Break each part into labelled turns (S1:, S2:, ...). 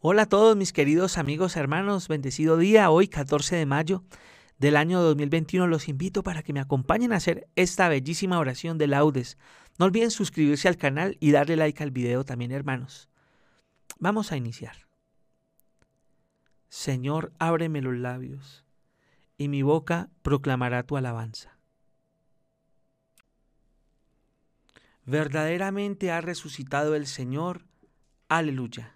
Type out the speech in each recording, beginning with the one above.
S1: Hola a todos mis queridos amigos, hermanos, bendecido día, hoy 14 de mayo del año 2021. Los invito para que me acompañen a hacer esta bellísima oración de laudes. No olviden suscribirse al canal y darle like al video también, hermanos. Vamos a iniciar. Señor, ábreme los labios, y mi boca proclamará tu alabanza. Verdaderamente ha resucitado el Señor. Aleluya.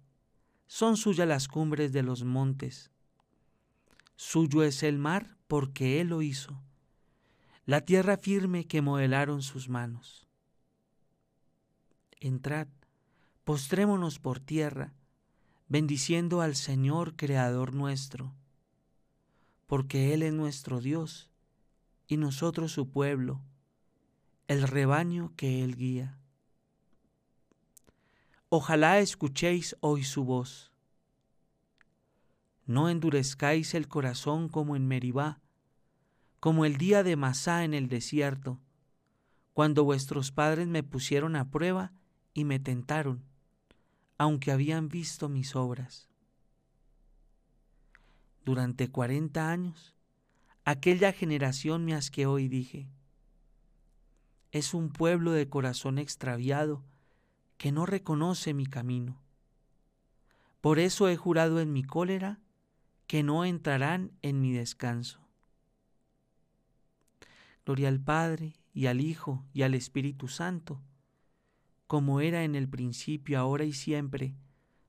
S1: son suyas las cumbres de los montes. Suyo es el mar porque Él lo hizo, la tierra firme que modelaron sus manos. Entrad, postrémonos por tierra, bendiciendo al Señor Creador nuestro, porque Él es nuestro Dios y nosotros su pueblo, el rebaño que Él guía. Ojalá escuchéis hoy su voz. No endurezcáis el corazón como en Meribá, como el día de Masá en el desierto, cuando vuestros padres me pusieron a prueba y me tentaron, aunque habían visto mis obras. Durante cuarenta años, aquella generación me asqueó y dije, es un pueblo de corazón extraviado que no reconoce mi camino. Por eso he jurado en mi cólera que no entrarán en mi descanso. Gloria al Padre y al Hijo y al Espíritu Santo, como era en el principio, ahora y siempre,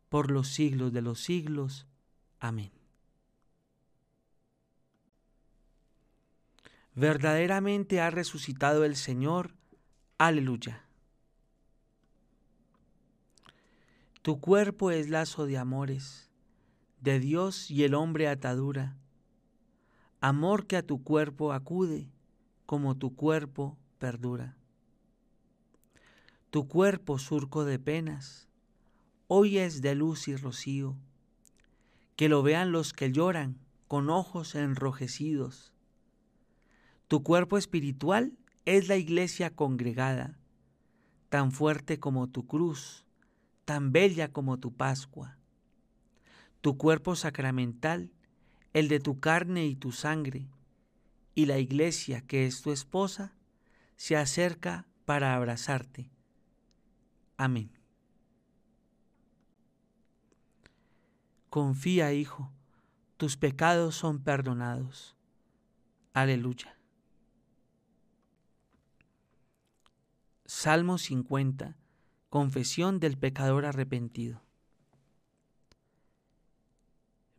S1: por los siglos de los siglos. Amén. Verdaderamente ha resucitado el Señor. Aleluya. Tu cuerpo es lazo de amores, de Dios y el hombre atadura. Amor que a tu cuerpo acude, como tu cuerpo perdura. Tu cuerpo surco de penas, hoy es de luz y rocío. Que lo vean los que lloran con ojos enrojecidos. Tu cuerpo espiritual es la iglesia congregada, tan fuerte como tu cruz tan bella como tu Pascua. Tu cuerpo sacramental, el de tu carne y tu sangre, y la iglesia que es tu esposa, se acerca para abrazarte. Amén. Confía, hijo, tus pecados son perdonados. Aleluya. Salmo 50 Confesión del pecador arrepentido.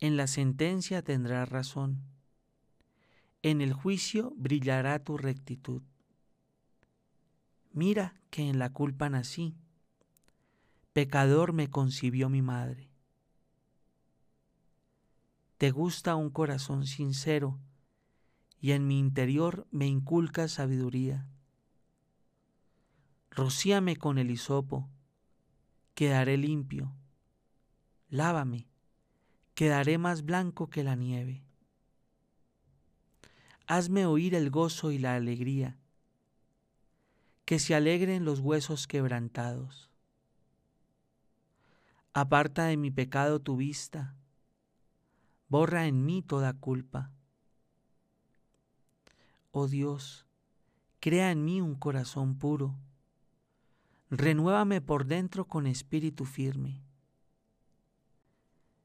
S1: En la sentencia tendrás razón, en el juicio brillará tu rectitud. Mira que en la culpa nací, pecador me concibió mi madre. Te gusta un corazón sincero, y en mi interior me inculca sabiduría. Rocíame con el hisopo, quedaré limpio. Lávame, quedaré más blanco que la nieve. Hazme oír el gozo y la alegría, que se alegren los huesos quebrantados. Aparta de mi pecado tu vista, borra en mí toda culpa. Oh Dios, crea en mí un corazón puro renuévame por dentro con espíritu firme.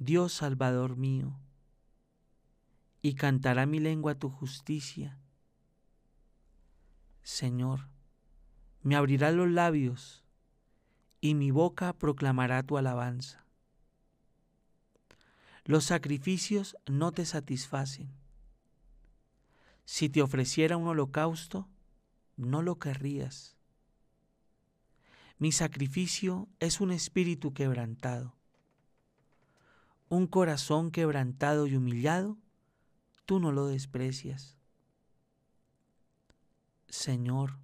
S1: Dios Salvador mío, y cantará mi lengua tu justicia. Señor, me abrirá los labios, y mi boca proclamará tu alabanza. Los sacrificios no te satisfacen. Si te ofreciera un holocausto, no lo querrías. Mi sacrificio es un espíritu quebrantado un corazón quebrantado y humillado, tú no lo desprecias. Señor,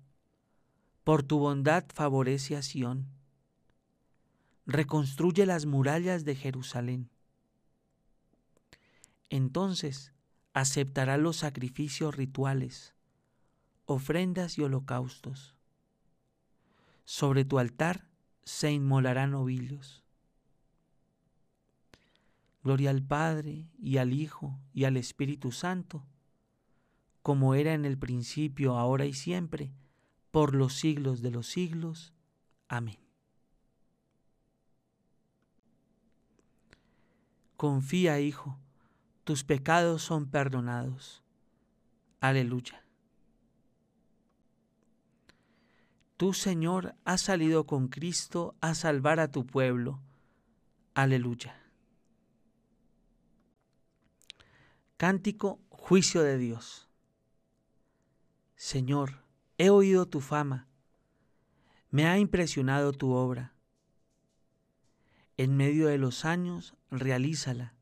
S1: por tu bondad favorece a Sión. Reconstruye las murallas de Jerusalén. Entonces aceptará los sacrificios rituales, ofrendas y holocaustos. Sobre tu altar se inmolarán novillos. Gloria al Padre y al Hijo y al Espíritu Santo, como era en el principio, ahora y siempre, por los siglos de los siglos. Amén. Confía, Hijo, tus pecados son perdonados. Aleluya. Tú, Señor, has salido con Cristo a salvar a tu pueblo. Aleluya. Cántico, juicio de Dios. Señor, he oído tu fama, me ha impresionado tu obra. En medio de los años, realízala.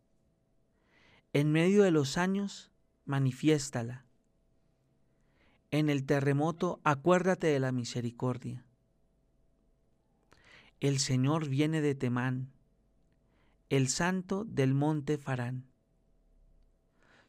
S1: En medio de los años, manifiéstala. En el terremoto, acuérdate de la misericordia. El Señor viene de Temán, el santo del monte Farán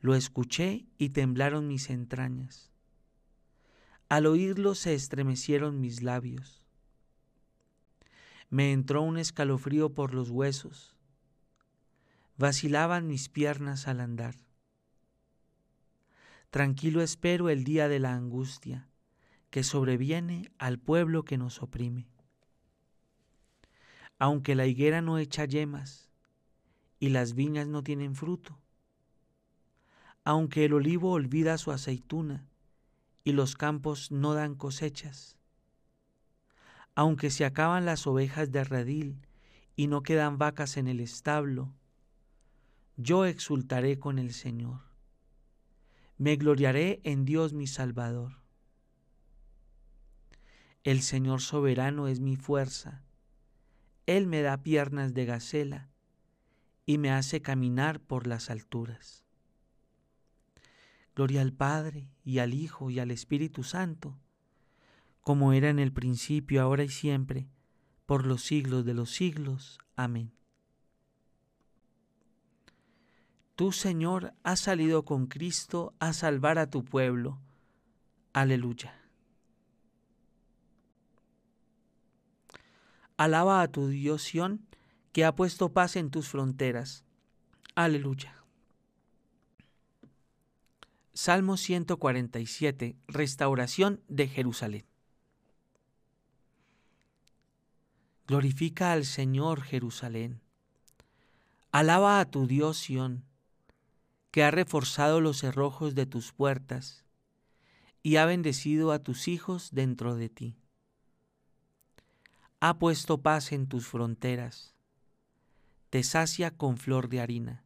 S1: Lo escuché y temblaron mis entrañas. Al oírlo se estremecieron mis labios. Me entró un escalofrío por los huesos. Vacilaban mis piernas al andar. Tranquilo espero el día de la angustia que sobreviene al pueblo que nos oprime. Aunque la higuera no echa yemas y las viñas no tienen fruto, aunque el olivo olvida su aceituna y los campos no dan cosechas, aunque se acaban las ovejas de redil y no quedan vacas en el establo, yo exultaré con el Señor. Me gloriaré en Dios mi Salvador. El Señor soberano es mi fuerza. Él me da piernas de gacela y me hace caminar por las alturas. Gloria al Padre y al Hijo y al Espíritu Santo, como era en el principio, ahora y siempre, por los siglos de los siglos. Amén. Tú, Señor, has salido con Cristo a salvar a tu pueblo. Aleluya. Alaba a tu Dios Sión, que ha puesto paz en tus fronteras. Aleluya. Salmo 147, Restauración de Jerusalén. Glorifica al Señor Jerusalén. Alaba a tu Dios Sión, que ha reforzado los cerrojos de tus puertas y ha bendecido a tus hijos dentro de ti. Ha puesto paz en tus fronteras, te sacia con flor de harina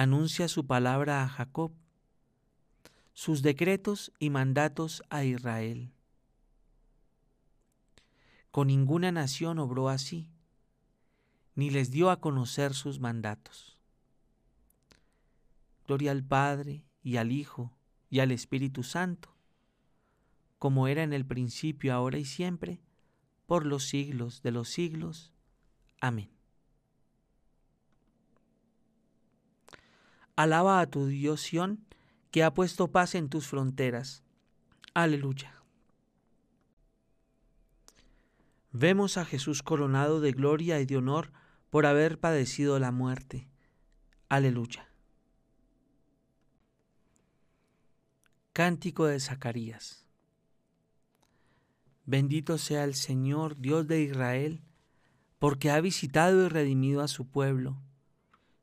S1: Anuncia su palabra a Jacob, sus decretos y mandatos a Israel. Con ninguna nación obró así, ni les dio a conocer sus mandatos. Gloria al Padre y al Hijo y al Espíritu Santo, como era en el principio, ahora y siempre, por los siglos de los siglos. Amén. Alaba a tu Dios Sión, que ha puesto paz en tus fronteras. Aleluya. Vemos a Jesús coronado de gloria y de honor por haber padecido la muerte. Aleluya. Cántico de Zacarías. Bendito sea el Señor, Dios de Israel, porque ha visitado y redimido a su pueblo,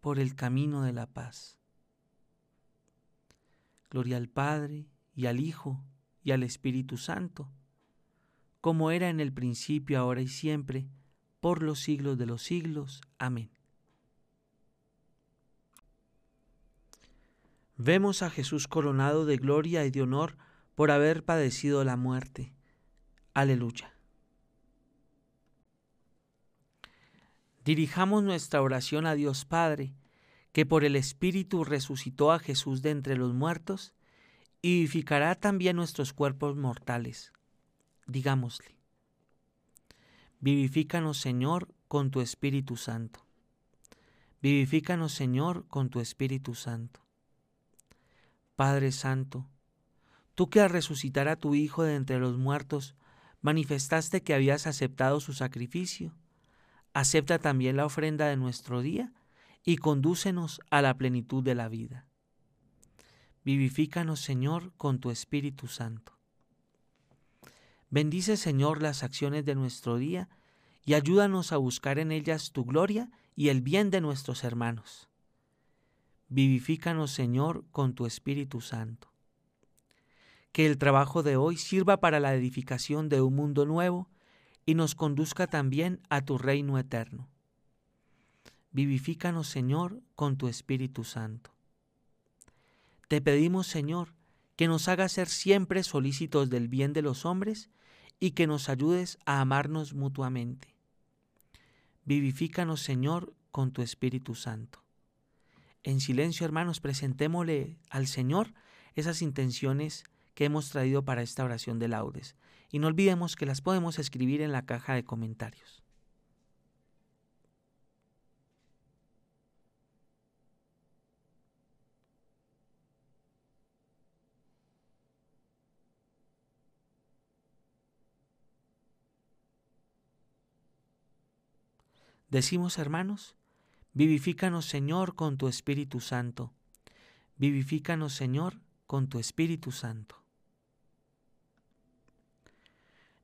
S1: por el camino de la paz. Gloria al Padre y al Hijo y al Espíritu Santo, como era en el principio, ahora y siempre, por los siglos de los siglos. Amén. Vemos a Jesús coronado de gloria y de honor por haber padecido la muerte. Aleluya. Dirijamos nuestra oración a Dios Padre, que por el Espíritu resucitó a Jesús de entre los muertos y vivificará también nuestros cuerpos mortales. Digámosle, vivifícanos Señor con tu Espíritu Santo. Vivifícanos Señor con tu Espíritu Santo. Padre Santo, Tú que al resucitar a tu Hijo de entre los muertos, manifestaste que habías aceptado su sacrificio. Acepta también la ofrenda de nuestro día y condúcenos a la plenitud de la vida. Vivifícanos, Señor, con tu Espíritu Santo. Bendice, Señor, las acciones de nuestro día y ayúdanos a buscar en ellas tu gloria y el bien de nuestros hermanos. Vivifícanos, Señor, con tu Espíritu Santo que el trabajo de hoy sirva para la edificación de un mundo nuevo y nos conduzca también a tu reino eterno. Vivifícanos, Señor, con tu Espíritu Santo. Te pedimos, Señor, que nos hagas ser siempre solícitos del bien de los hombres y que nos ayudes a amarnos mutuamente. Vivifícanos, Señor, con tu Espíritu Santo. En silencio, hermanos, presentémosle al Señor esas intenciones que hemos traído para esta oración de laudes y no olvidemos que las podemos escribir en la caja de comentarios. Decimos, hermanos, vivifícanos, Señor, con tu Espíritu Santo. Vivifícanos, Señor, con tu Espíritu Santo.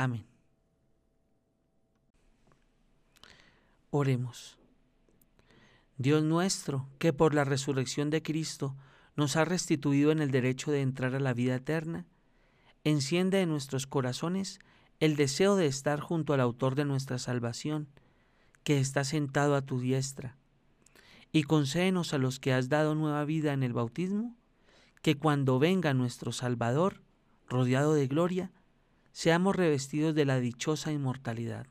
S1: Amén. Oremos. Dios nuestro, que por la resurrección de Cristo nos ha restituido en el derecho de entrar a la vida eterna, enciende en nuestros corazones el deseo de estar junto al autor de nuestra salvación, que está sentado a tu diestra, y concédenos a los que has dado nueva vida en el bautismo, que cuando venga nuestro Salvador, rodeado de gloria, seamos revestidos de la dichosa inmortalidad.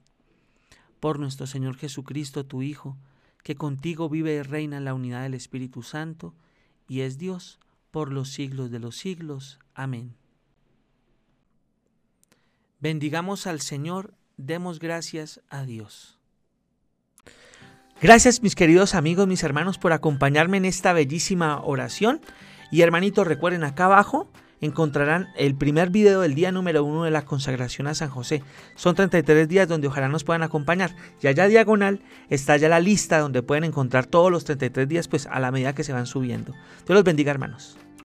S1: Por nuestro Señor Jesucristo, tu Hijo, que contigo vive y reina en la unidad del Espíritu Santo, y es Dios por los siglos de los siglos. Amén. Bendigamos al Señor, demos gracias a Dios. Gracias mis queridos amigos, mis hermanos, por acompañarme en esta bellísima oración. Y hermanitos, recuerden acá abajo encontrarán el primer video del día número uno de la consagración a San José. Son 33 días donde ojalá nos puedan acompañar. Y allá diagonal está ya la lista donde pueden encontrar todos los 33 días pues a la medida que se van subiendo. Dios los bendiga hermanos.